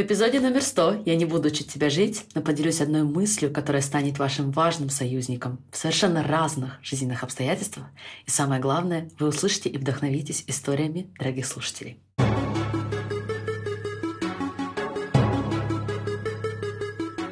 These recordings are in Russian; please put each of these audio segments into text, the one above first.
В эпизоде номер 100 я не буду учить тебя жить, но поделюсь одной мыслью, которая станет вашим важным союзником в совершенно разных жизненных обстоятельствах. И самое главное, вы услышите и вдохновитесь историями дорогих слушателей.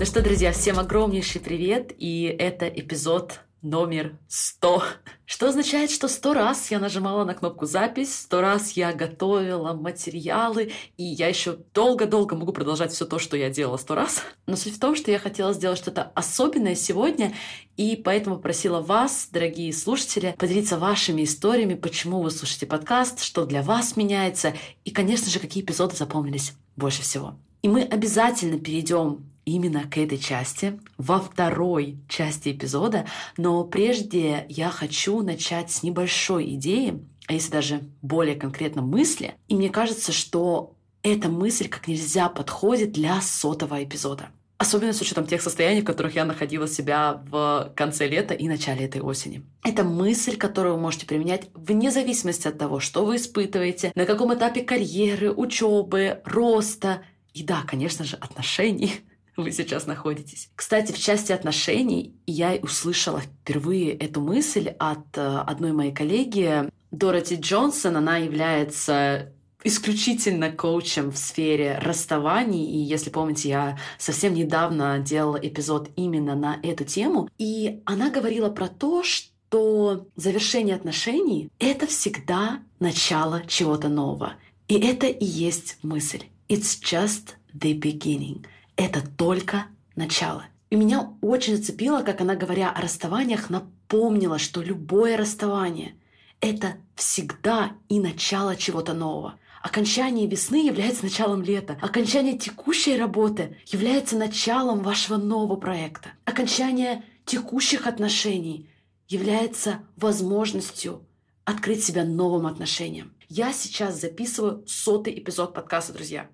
Ну что, друзья, всем огромнейший привет, и это эпизод номер 100. Что означает, что сто раз я нажимала на кнопку «Запись», сто раз я готовила материалы, и я еще долго-долго могу продолжать все то, что я делала сто раз. Но суть в том, что я хотела сделать что-то особенное сегодня, и поэтому просила вас, дорогие слушатели, поделиться вашими историями, почему вы слушаете подкаст, что для вас меняется, и, конечно же, какие эпизоды запомнились больше всего. И мы обязательно перейдем именно к этой части, во второй части эпизода, но прежде я хочу начать с небольшой идеи, а если даже более конкретно мысли. И мне кажется, что эта мысль как нельзя подходит для сотого эпизода. Особенно с учетом тех состояний, в которых я находила себя в конце лета и начале этой осени. Это мысль, которую вы можете применять вне зависимости от того, что вы испытываете, на каком этапе карьеры, учебы, роста и да, конечно же, отношений вы сейчас находитесь. Кстати, в части отношений я услышала впервые эту мысль от э, одной моей коллеги, Дороти Джонсон. Она является исключительно коучем в сфере расставаний. И если помните, я совсем недавно делала эпизод именно на эту тему. И она говорила про то, что завершение отношений — это всегда начало чего-то нового. И это и есть мысль. It's just the beginning — это только начало. И меня очень зацепило, как она, говоря о расставаниях, напомнила, что любое расставание — это всегда и начало чего-то нового. Окончание весны является началом лета. Окончание текущей работы является началом вашего нового проекта. Окончание текущих отношений является возможностью открыть себя новым отношениям. Я сейчас записываю сотый эпизод подкаста, друзья.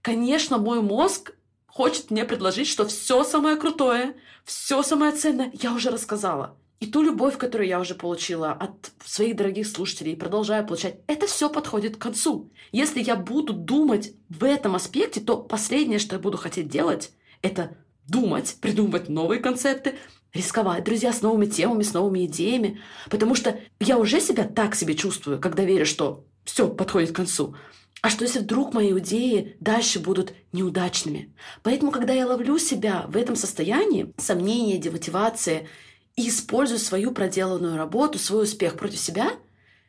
Конечно, мой мозг хочет мне предложить, что все самое крутое, все самое ценное я уже рассказала. И ту любовь, которую я уже получила от своих дорогих слушателей продолжаю получать, это все подходит к концу. Если я буду думать в этом аспекте, то последнее, что я буду хотеть делать, это думать, придумывать новые концепты, рисковать, друзья, с новыми темами, с новыми идеями. Потому что я уже себя так себе чувствую, когда верю, что все подходит к концу. А что если вдруг мои идеи дальше будут неудачными? Поэтому, когда я ловлю себя в этом состоянии, сомнения, демотивации, и использую свою проделанную работу, свой успех против себя,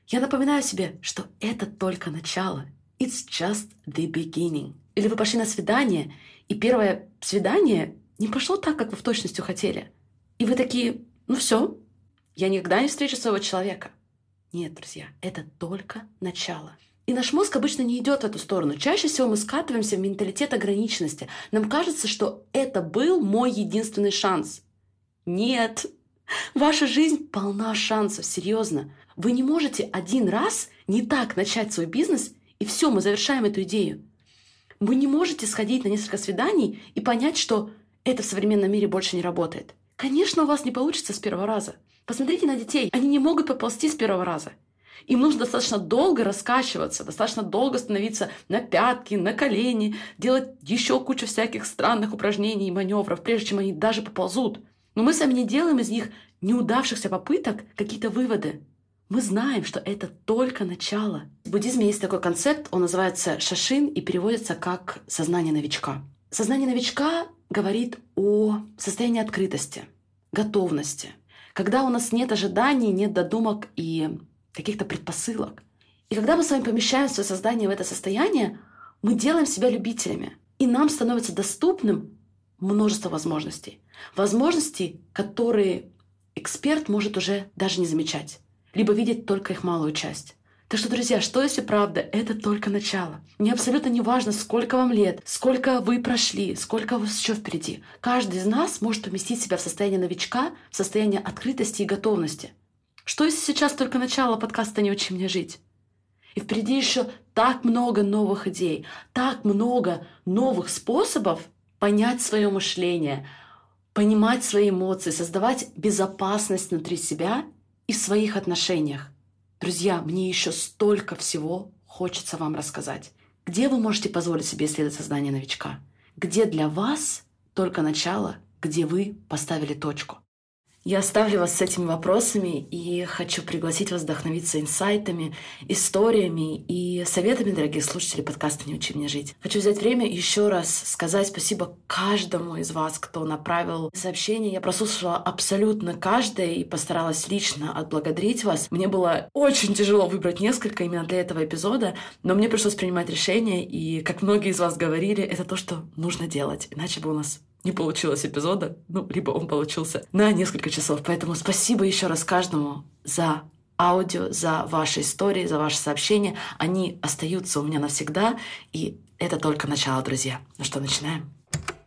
я напоминаю себе, что это только начало. It's just the beginning. Или вы пошли на свидание, и первое свидание не пошло так, как вы в точности хотели. И вы такие, ну все, я никогда не встречу своего человека. Нет, друзья, это только начало. И наш мозг обычно не идет в эту сторону. Чаще всего мы скатываемся в менталитет ограниченности. Нам кажется, что это был мой единственный шанс. Нет. Ваша жизнь полна шансов, серьезно. Вы не можете один раз не так начать свой бизнес, и все, мы завершаем эту идею. Вы не можете сходить на несколько свиданий и понять, что это в современном мире больше не работает. Конечно, у вас не получится с первого раза. Посмотрите на детей. Они не могут поползти с первого раза. Им нужно достаточно долго раскачиваться, достаточно долго становиться на пятки, на колени, делать еще кучу всяких странных упражнений и маневров, прежде чем они даже поползут. Но мы сами не делаем из них неудавшихся попыток какие-то выводы. Мы знаем, что это только начало. В буддизме есть такой концепт, он называется шашин и переводится как «сознание новичка». Сознание новичка говорит о состоянии открытости, готовности, когда у нас нет ожиданий, нет додумок и каких-то предпосылок. И когда мы с вами помещаем свое создание в это состояние, мы делаем себя любителями. И нам становится доступным множество возможностей. Возможностей, которые эксперт может уже даже не замечать, либо видеть только их малую часть. Так что, друзья, что если правда? Это только начало. Мне абсолютно не важно, сколько вам лет, сколько вы прошли, сколько у вас еще впереди. Каждый из нас может поместить себя в состояние новичка, в состояние открытости и готовности. Что если сейчас только начало подкаста «Не учи меня жить»? И впереди еще так много новых идей, так много новых способов понять свое мышление, понимать свои эмоции, создавать безопасность внутри себя и в своих отношениях. Друзья, мне еще столько всего хочется вам рассказать. Где вы можете позволить себе исследовать сознание новичка? Где для вас только начало, где вы поставили точку? Я оставлю вас с этими вопросами и хочу пригласить вас вдохновиться инсайтами, историями и советами, дорогие слушатели подкаста «Не учи меня жить». Хочу взять время еще раз сказать спасибо каждому из вас, кто направил сообщение. Я прослушала абсолютно каждое и постаралась лично отблагодарить вас. Мне было очень тяжело выбрать несколько именно для этого эпизода, но мне пришлось принимать решение, и, как многие из вас говорили, это то, что нужно делать, иначе бы у нас не получилось эпизода, ну, либо он получился на несколько часов. Поэтому спасибо еще раз каждому за аудио, за ваши истории, за ваши сообщения. Они остаются у меня навсегда, и это только начало, друзья. Ну что, начинаем?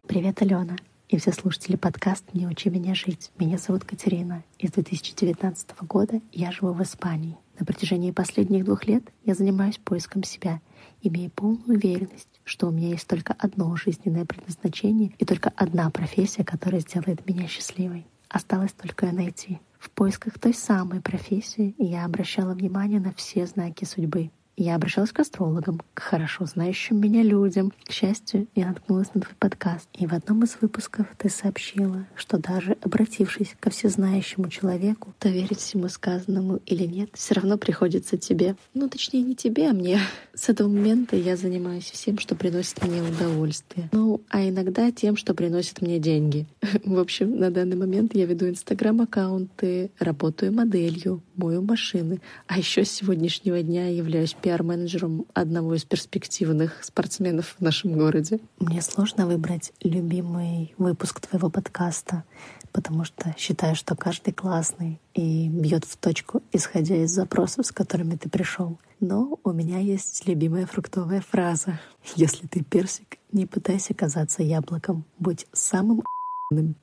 Привет, Алена и все слушатели подкаста «Не учи меня жить». Меня зовут Катерина. Из 2019 года я живу в Испании. На протяжении последних двух лет я занимаюсь поиском себя, имея полную уверенность, что у меня есть только одно жизненное предназначение и только одна профессия, которая сделает меня счастливой. Осталось только найти. В поисках той самой профессии я обращала внимание на все знаки судьбы. Я обращалась к астрологам, к хорошо знающим меня людям. К счастью, я наткнулась на твой подкаст. И в одном из выпусков ты сообщила, что даже обратившись ко всезнающему человеку, то верить всему сказанному или нет, все равно приходится тебе. Ну, точнее, не тебе, а мне. С этого момента я занимаюсь всем, что приносит мне удовольствие. Ну, а иногда тем, что приносит мне деньги. В общем, на данный момент я веду инстаграм-аккаунты, работаю моделью, мою машины. А еще с сегодняшнего дня являюсь пиар-менеджером одного из перспективных спортсменов в нашем городе. Мне сложно выбрать любимый выпуск твоего подкаста, потому что считаю, что каждый классный и бьет в точку, исходя из запросов, с которыми ты пришел. Но у меня есть любимая фруктовая фраза. Если ты персик, не пытайся казаться яблоком. Будь самым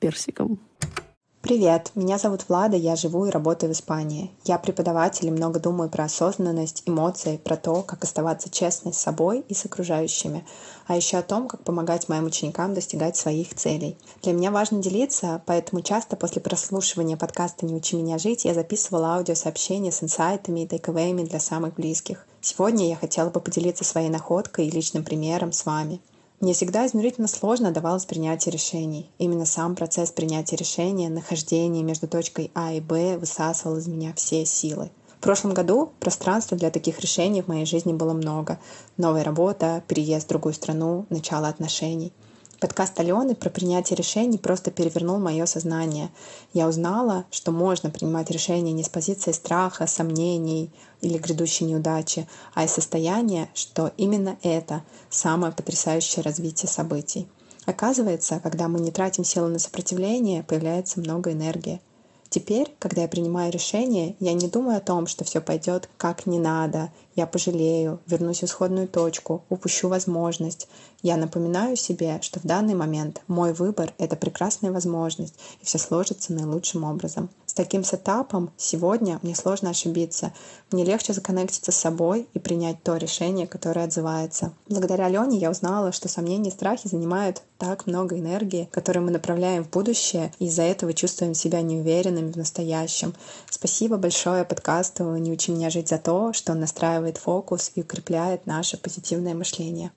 персиком. Привет, меня зовут Влада, я живу и работаю в Испании. Я преподаватель и много думаю про осознанность, эмоции, про то, как оставаться честной с собой и с окружающими, а еще о том, как помогать моим ученикам достигать своих целей. Для меня важно делиться, поэтому часто после прослушивания подкаста «Не учи меня жить» я записывала аудиосообщения с инсайтами и тейковыми для самых близких. Сегодня я хотела бы поделиться своей находкой и личным примером с вами. Мне всегда измерительно сложно давалось принятие решений. Именно сам процесс принятия решения, нахождение между точкой А и Б высасывал из меня все силы. В прошлом году пространства для таких решений в моей жизни было много. Новая работа, переезд в другую страну, начало отношений. Подкаст Алены про принятие решений просто перевернул мое сознание. Я узнала, что можно принимать решения не с позиции страха, сомнений или грядущей неудачи, а из состояния, что именно это самое потрясающее развитие событий. Оказывается, когда мы не тратим силы на сопротивление, появляется много энергии. Теперь, когда я принимаю решение, я не думаю о том, что все пойдет как не надо, я пожалею, вернусь в исходную точку, упущу возможность. Я напоминаю себе, что в данный момент мой выбор — это прекрасная возможность, и все сложится наилучшим образом. С таким сетапом сегодня мне сложно ошибиться. Мне легче законнектиться с собой и принять то решение, которое отзывается. Благодаря Алене я узнала, что сомнения и страхи занимают так много энергии, которую мы направляем в будущее, и из-за этого чувствуем себя неуверенными в настоящем. Спасибо большое подкасту «Не учи меня жить» за то, что он настраивает фокус и укрепляет наше позитивное мышление.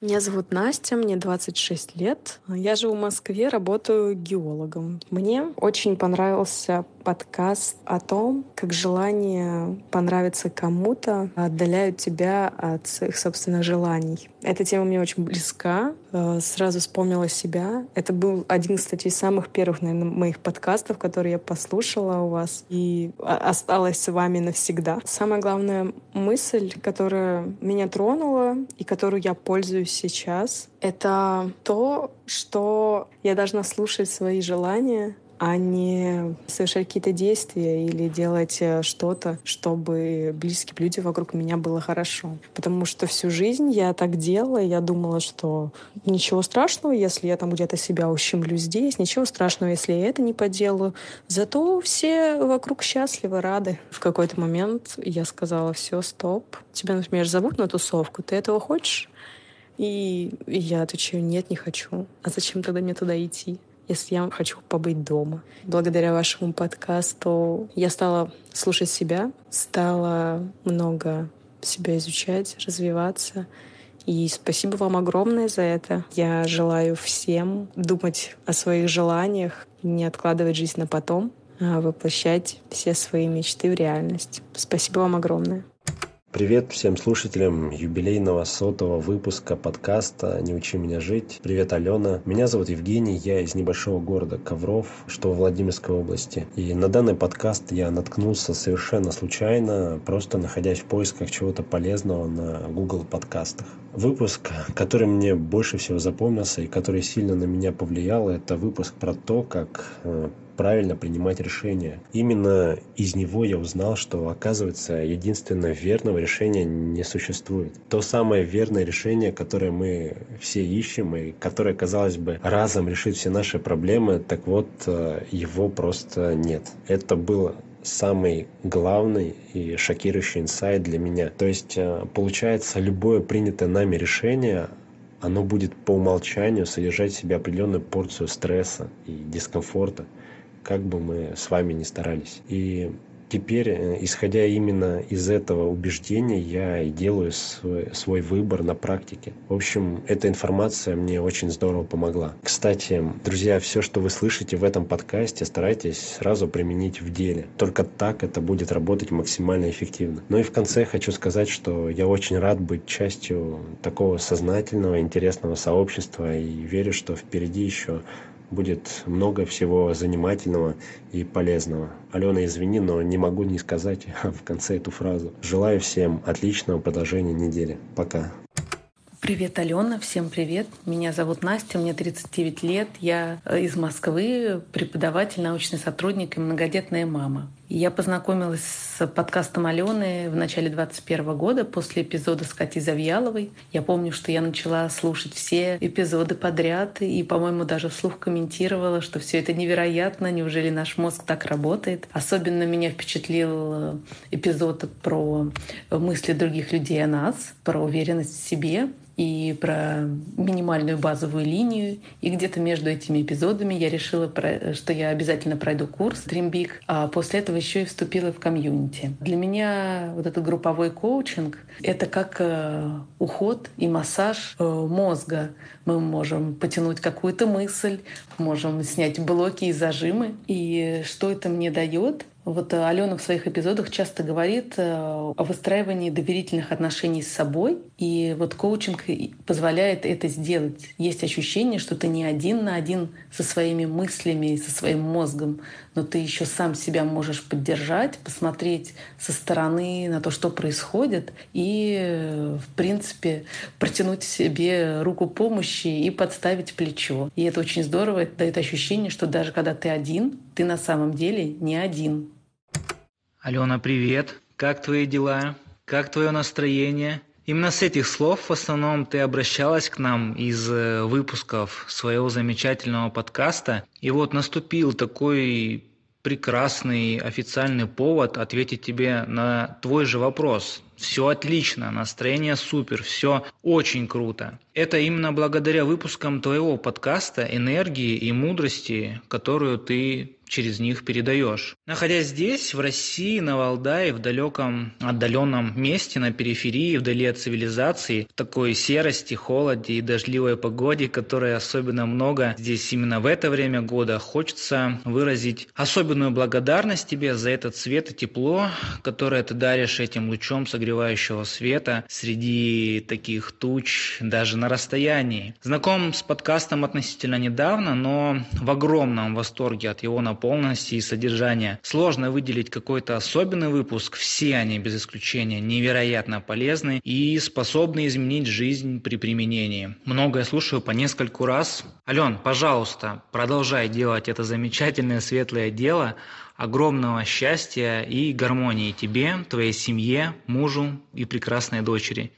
Меня зовут Настя, мне 26 лет. Я живу в Москве, работаю геологом. Мне очень понравился подкаст о том, как желание понравиться кому-то отдаляют тебя от своих собственных желаний. Эта тема мне очень близка. Э, сразу вспомнила себя. Это был один, кстати, из самых первых, наверное, моих подкастов, которые я послушала у вас и осталась с вами навсегда. Самая главная мысль, которая меня тронула и которую я пользуюсь сейчас, это то, что я должна слушать свои желания, а не совершать какие-то действия или делать э, что-то, чтобы близким людям вокруг меня было хорошо. Потому что всю жизнь я так делала, я думала, что ничего страшного, если я там где-то себя ущемлю здесь, ничего страшного, если я это не поделаю. Зато все вокруг счастливы, рады. В какой-то момент я сказала, все, стоп, тебя, например, зовут на тусовку, ты этого хочешь? И я отвечаю, нет, не хочу. А зачем тогда мне туда идти? Если я хочу побыть дома. Благодаря вашему подкасту я стала слушать себя, стала много себя изучать, развиваться. И спасибо вам огромное за это. Я желаю всем думать о своих желаниях, не откладывать жизнь на потом, а воплощать все свои мечты в реальность. Спасибо вам огромное. Привет всем слушателям юбилейного сотого выпуска подкаста «Не учи меня жить». Привет, Алена. Меня зовут Евгений, я из небольшого города Ковров, что в Владимирской области. И на данный подкаст я наткнулся совершенно случайно, просто находясь в поисках чего-то полезного на Google подкастах. Выпуск, который мне больше всего запомнился и который сильно на меня повлиял, это выпуск про то, как э, правильно принимать решения. Именно из него я узнал, что оказывается единственное верного решения не существует. То самое верное решение, которое мы все ищем и которое, казалось бы, разом решит все наши проблемы, так вот э, его просто нет. Это было самый главный и шокирующий инсайт для меня. То есть, э, получается, любое принятое нами решение оно будет по умолчанию содержать в себе определенную порцию стресса и дискомфорта как бы мы с вами ни старались. И теперь, э, исходя именно из этого убеждения, я и делаю свой, свой выбор на практике. В общем, эта информация мне очень здорово помогла. Кстати, друзья, все, что вы слышите в этом подкасте, старайтесь сразу применить в деле. Только так это будет работать максимально эффективно. Ну и в конце хочу сказать, что я очень рад быть частью такого сознательного, интересного сообщества и верю, что впереди еще будет много всего занимательного и полезного. Алена, извини, но не могу не сказать в конце эту фразу. Желаю всем отличного продолжения недели. Пока. Привет, Алена, всем привет. Меня зовут Настя, мне 39 лет. Я э, из Москвы, преподаватель, научный сотрудник и многодетная мама. Я познакомилась с подкастом Алены в начале 2021 года после эпизода с Катей Завьяловой. Я помню, что я начала слушать все эпизоды подряд и, по-моему, даже вслух комментировала, что все это невероятно, неужели наш мозг так работает. Особенно меня впечатлил э, эпизод про мысли других людей о нас, про уверенность в себе и про минимальную базовую линию. И где-то между этими эпизодами я решила, что я обязательно пройду курс Dream Big, а после этого еще и вступила в комьюнити. Для меня вот этот групповой коучинг — это как э, уход и массаж э, мозга. Мы можем потянуть какую-то мысль, можем снять блоки и зажимы. И что это мне дает? Вот э, Алена в своих эпизодах часто говорит э, о выстраивании доверительных отношений с собой, и вот коучинг позволяет это сделать. Есть ощущение, что ты не один на один со своими мыслями, со своим мозгом, но ты еще сам себя можешь поддержать, посмотреть со стороны на то, что происходит, и, э, в принципе, протянуть себе руку помощи и подставить плечо. И это очень здорово, это дает ощущение, что даже когда ты один, ты на самом деле не один. Алена, привет. Как твои дела? Как твое настроение? Именно с этих слов в основном ты обращалась к нам из э, выпусков своего замечательного подкаста. И вот наступил такой прекрасный официальный повод ответить тебе на твой же вопрос. Все отлично, настроение супер, все очень круто. Это именно благодаря выпускам твоего подкаста, энергии и мудрости, которую ты через них передаешь. Находясь здесь, в России, на Валдае, в далеком отдаленном месте, на периферии, вдали от цивилизации, в такой серости, холоде и дождливой погоде, которой особенно много здесь именно в это время года, хочется выразить особенную благодарность тебе за этот свет и тепло, которое ты даришь этим лучом согревающего света среди таких туч даже на расстоянии. Знаком с подкастом относительно недавно, но в огромном восторге от его наполнения полности и содержания. Сложно выделить какой-то особенный выпуск. Все они, без исключения, невероятно полезны и способны изменить жизнь при применении. Многое слушаю по нескольку раз. Ален, пожалуйста, продолжай делать это замечательное светлое дело. Огромного счастья и гармонии тебе, твоей семье, мужу и прекрасной дочери.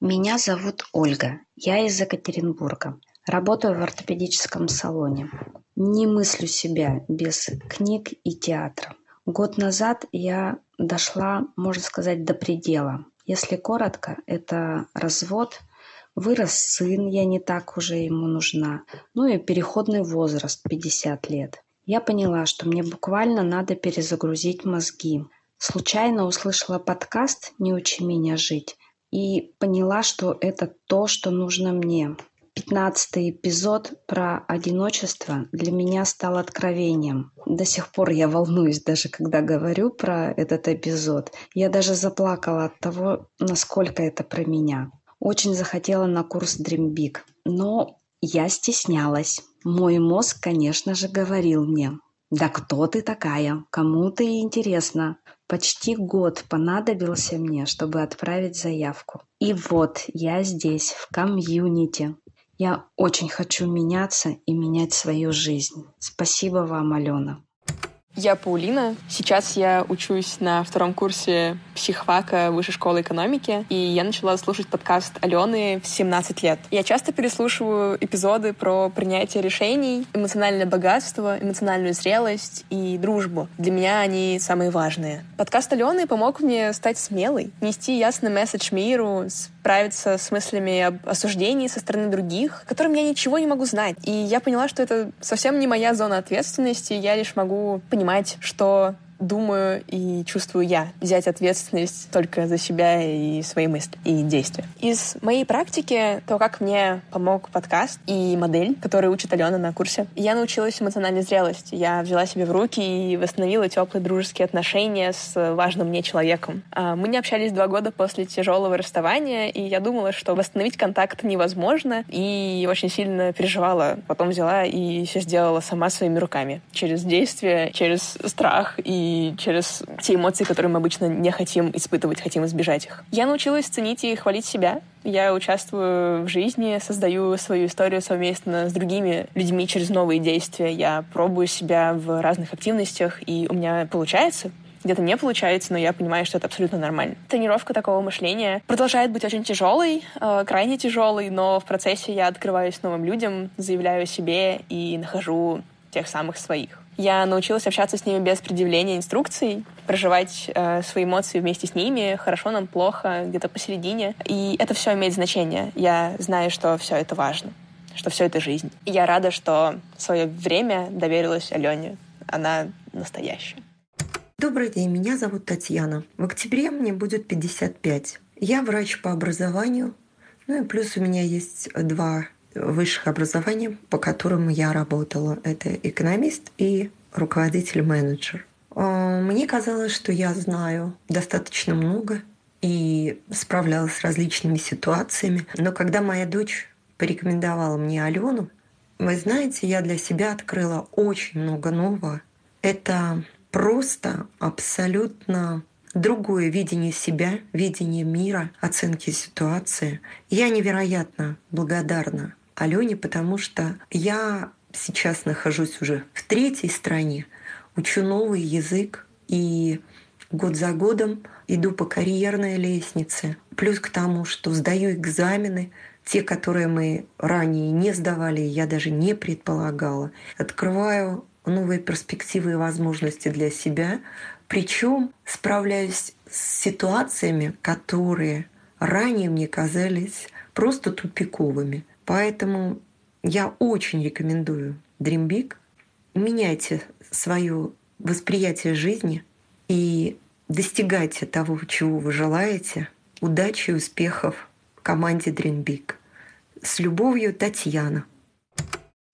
Меня зовут Ольга. Я из Екатеринбурга. Работаю в ортопедическом салоне. Не мыслю себя без книг и театра. Год назад я дошла, можно сказать, до предела. Если коротко, это развод, вырос сын, я не так уже ему нужна, ну и переходный возраст 50 лет. Я поняла, что мне буквально надо перезагрузить мозги. Случайно услышала подкаст «Не учи меня жить» и поняла, что это то, что нужно мне. Пятнадцатый эпизод про одиночество для меня стал откровением. До сих пор я волнуюсь, даже когда говорю про этот эпизод. Я даже заплакала от того, насколько это про меня. Очень захотела на курс Dream Big, но я стеснялась. Мой мозг, конечно же, говорил мне, да кто ты такая? Кому ты интересна? Почти год понадобился мне, чтобы отправить заявку. И вот я здесь, в комьюнити. Я очень хочу меняться и менять свою жизнь. Спасибо вам, Алена. Я Паулина. Сейчас я учусь на втором курсе психфака Высшей школы экономики, и я начала слушать подкаст Алены в 17 лет. Я часто переслушиваю эпизоды про принятие решений, эмоциональное богатство, эмоциональную зрелость и дружбу. Для меня они самые важные. Подкаст Алены помог мне стать смелой, нести ясный месседж миру, справиться с мыслями об осуждении со стороны других, которым я ничего не могу знать. И я поняла, что это совсем не моя зона ответственности, я лишь могу понимать, что думаю и чувствую я. Взять ответственность только за себя и свои мысли и действия. Из моей практики, то, как мне помог подкаст и модель, которую учит Алена на курсе, я научилась эмоциональной зрелости. Я взяла себе в руки и восстановила теплые дружеские отношения с важным мне человеком. А, мы не общались два года после тяжелого расставания, и я думала, что восстановить контакт невозможно, и очень сильно переживала. Потом взяла и все сделала сама своими руками. Через действия, через страх и через те эмоции, которые мы обычно не хотим испытывать, хотим избежать их. Я научилась ценить и хвалить себя. Я участвую в жизни, создаю свою историю совместно с другими людьми через новые действия. Я пробую себя в разных активностях, и у меня получается где-то не получается, но я понимаю, что это абсолютно нормально. Тренировка такого мышления продолжает быть очень тяжелой, э, крайне тяжелой, но в процессе я открываюсь новым людям, заявляю о себе и нахожу тех самых своих. Я научилась общаться с ними без предъявления инструкций, проживать э, свои эмоции вместе с ними, хорошо нам, плохо, где-то посередине. И это все имеет значение. Я знаю, что все это важно, что все это жизнь. И я рада, что свое время доверилась Алене. Она настоящая. Добрый день, меня зовут Татьяна. В октябре мне будет 55. Я врач по образованию, ну и плюс у меня есть два высших образований, по которым я работала. Это экономист и руководитель-менеджер. А, мне казалось, что я знаю достаточно много и справлялась с различными ситуациями. Но когда моя дочь порекомендовала мне Алену, вы знаете, я для себя открыла очень много нового. Это просто абсолютно другое видение себя, видение мира, оценки ситуации. Я невероятно благодарна Алене, потому что я сейчас нахожусь уже в третьей стране, учу новый язык и год за годом иду по карьерной лестнице. Плюс к тому, что сдаю экзамены, те, которые мы ранее не сдавали, я даже не предполагала. Открываю новые перспективы и возможности для себя. Причем справляюсь с ситуациями, которые ранее мне казались просто тупиковыми. Поэтому я очень рекомендую Dream Big. Меняйте свое восприятие жизни и достигайте того, чего вы желаете. Удачи и успехов команде Dream Big. С любовью, Татьяна.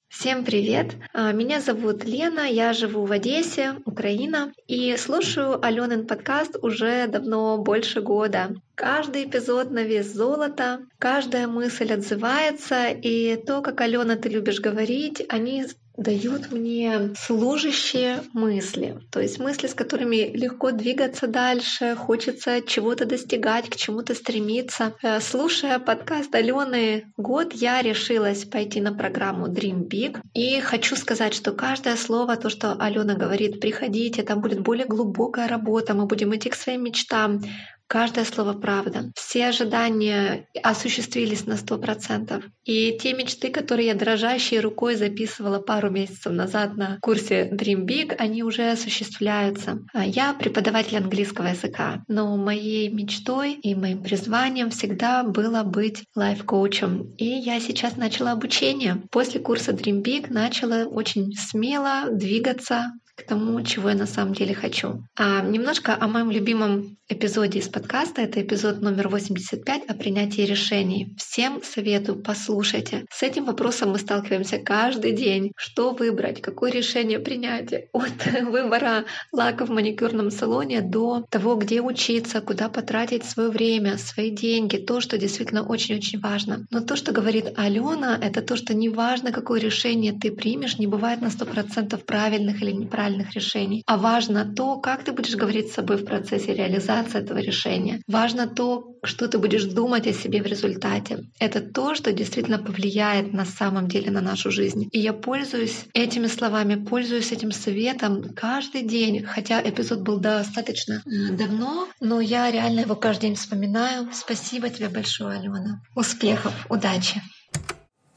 Всем привет! А, меня зовут Лена, я живу в Одессе, Украина, и слушаю Аленин подкаст уже давно больше года. Каждый эпизод на вес золота, каждая мысль отзывается, и то, как Алена, ты любишь говорить, они дают мне служащие мысли, то есть мысли, с которыми легко двигаться дальше, хочется чего-то достигать, к чему-то стремиться. Э, слушая подкаст Алены год, я решилась пойти на программу Dream Big. И хочу сказать, что каждое слово, то, что Алена говорит, приходите, там будет более глубокая работа, мы будем идти к своим мечтам, Каждое слово правда. Все ожидания осуществились на сто процентов. И те мечты, которые я дрожащей рукой записывала пару месяцев назад на курсе Dream Big, они уже осуществляются. А я преподаватель английского языка, но моей мечтой и моим призванием всегда было быть лайф-коучем. И я сейчас начала обучение. После курса Dream Big начала очень смело двигаться к тому, чего я на самом деле хочу. А немножко о моем любимом эпизоде из подкаста. Это эпизод номер 85 о принятии решений. Всем советую, послушайте. С этим вопросом мы сталкиваемся каждый день. Что выбрать, какое решение принять? От выбора лака в маникюрном салоне до того, где учиться, куда потратить свое время, свои деньги. То, что действительно очень-очень важно. Но то, что говорит Алена, это то, что неважно, какое решение ты примешь, не бывает на 100% правильных или неправильных решений. А важно то, как ты будешь говорить с собой в процессе реализации этого решения. Важно то, что ты будешь думать о себе в результате. Это то, что действительно повлияет на самом деле на нашу жизнь. И я пользуюсь этими словами, пользуюсь этим советом каждый день, хотя эпизод был достаточно давно, но я реально его каждый день вспоминаю. Спасибо тебе большое, Алена. Успехов, удачи!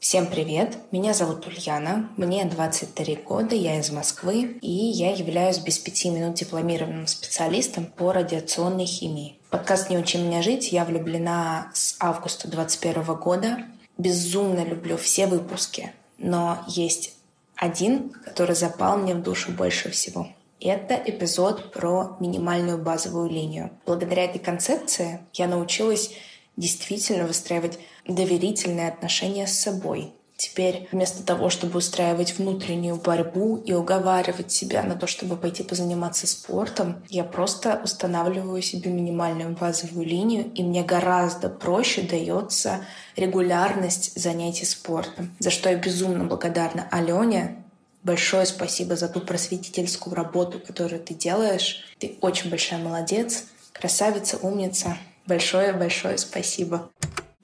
Всем привет! Меня зовут Ульяна, мне 23 года, я из Москвы, и я являюсь без пяти минут дипломированным специалистом по радиационной химии. Подкаст «Не учи меня жить» я влюблена с августа 2021 года. Безумно люблю все выпуски, но есть один, который запал мне в душу больше всего. Это эпизод про минимальную базовую линию. Благодаря этой концепции я научилась действительно выстраивать доверительные отношения с собой. Теперь вместо того, чтобы устраивать внутреннюю борьбу и уговаривать себя на то, чтобы пойти позаниматься спортом, я просто устанавливаю себе минимальную базовую линию, и мне гораздо проще дается регулярность занятий спортом, за что я безумно благодарна Алене, Большое спасибо за ту просветительскую работу, которую ты делаешь. Ты очень большая молодец, красавица, умница. Большое-большое спасибо.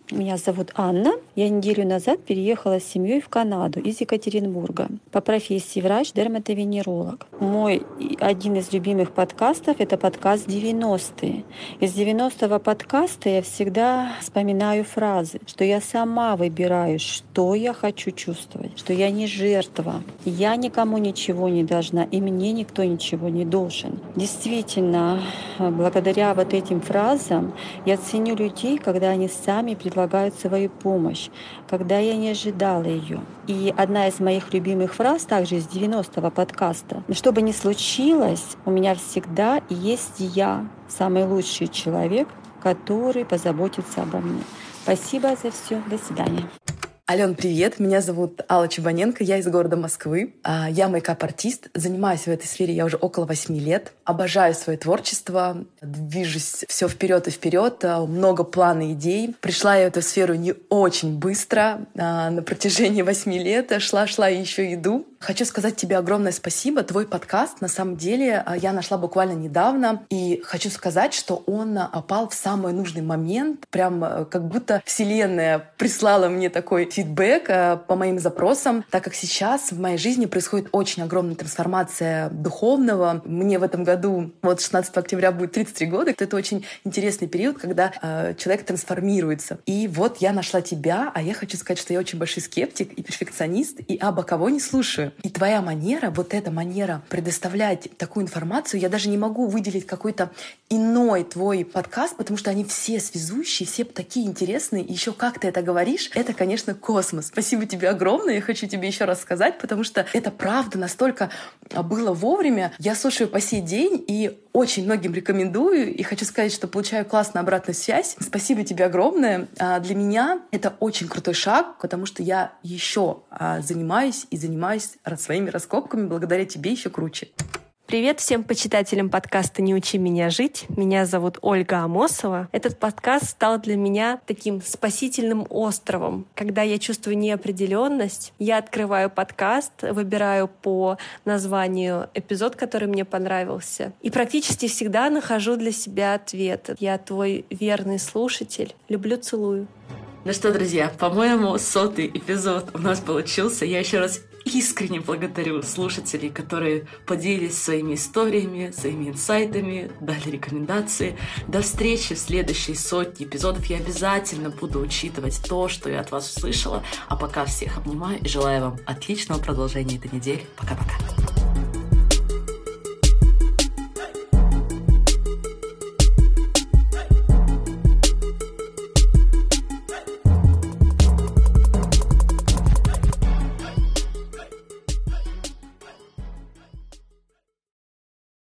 Меня зовут Анна. Я неделю назад переехала с семьей в Канаду из Екатеринбурга. По профессии врач-дерматовенеролог. Мой один из любимых подкастов — это подкаст «90-е». Из 90-го подкаста я всегда вспоминаю фразы, что я сама выбираю, что я хочу чувствовать, что я не жертва, я никому ничего не должна, и мне никто ничего не должен. Действительно, благодаря вот этим фразам я ценю людей, когда они сами предлагают предлагают свою помощь, когда я не ожидала ее. И одна из моих любимых фраз также из 90-го подкаста. Что бы ни случилось, у меня всегда есть я, самый лучший человек, который позаботится обо мне. Спасибо за все. До свидания. Ален, привет! Меня зовут Алла Чебаненко, я из города Москвы. А, я мейкап-артист, занимаюсь в этой сфере я уже около восьми лет. Обожаю свое творчество, движусь все вперед и вперед, а, много планов, идей. Пришла я в эту сферу не очень быстро, а, на протяжении восьми лет шла-шла и еще иду. Хочу сказать тебе огромное спасибо. Твой подкаст, на самом деле, а, я нашла буквально недавно. И хочу сказать, что он опал в самый нужный момент. Прям а, как будто Вселенная прислала мне такой фидбэк а, по моим запросам, так как сейчас в моей жизни происходит очень огромная трансформация духовного. Мне в этом году, вот 16 октября будет 33 года. Это очень интересный период, когда человек трансформируется. И вот я нашла тебя, а я хочу сказать, что я очень большой скептик и перфекционист, и абы кого не слушаю. И твоя манера, вот эта манера предоставлять такую информацию, я даже не могу выделить какой-то иной твой подкаст, потому что они все связующие, все такие интересные. И еще как ты это говоришь, это, конечно, космос. Спасибо тебе огромное. Я хочу тебе еще раз сказать, потому что это правда настолько было вовремя. Я слушаю по сей день и очень многим рекомендую. И хочу сказать, что получаю классную обратную связь. Спасибо тебе огромное. А, для меня это очень крутой шаг, потому что я еще а, занимаюсь и занимаюсь своими раскопками. Благодаря тебе еще круче. Привет всем почитателям подкаста «Не учи меня жить». Меня зовут Ольга Амосова. Этот подкаст стал для меня таким спасительным островом. Когда я чувствую неопределенность, я открываю подкаст, выбираю по названию эпизод, который мне понравился, и практически всегда нахожу для себя ответ. Я твой верный слушатель. Люблю, целую. Ну что, друзья, по-моему, сотый эпизод у нас получился. Я еще раз искренне благодарю слушателей, которые поделились своими историями, своими инсайтами, дали рекомендации. До встречи в следующей сотне эпизодов. Я обязательно буду учитывать то, что я от вас услышала. А пока всех обнимаю и желаю вам отличного продолжения этой недели. Пока-пока.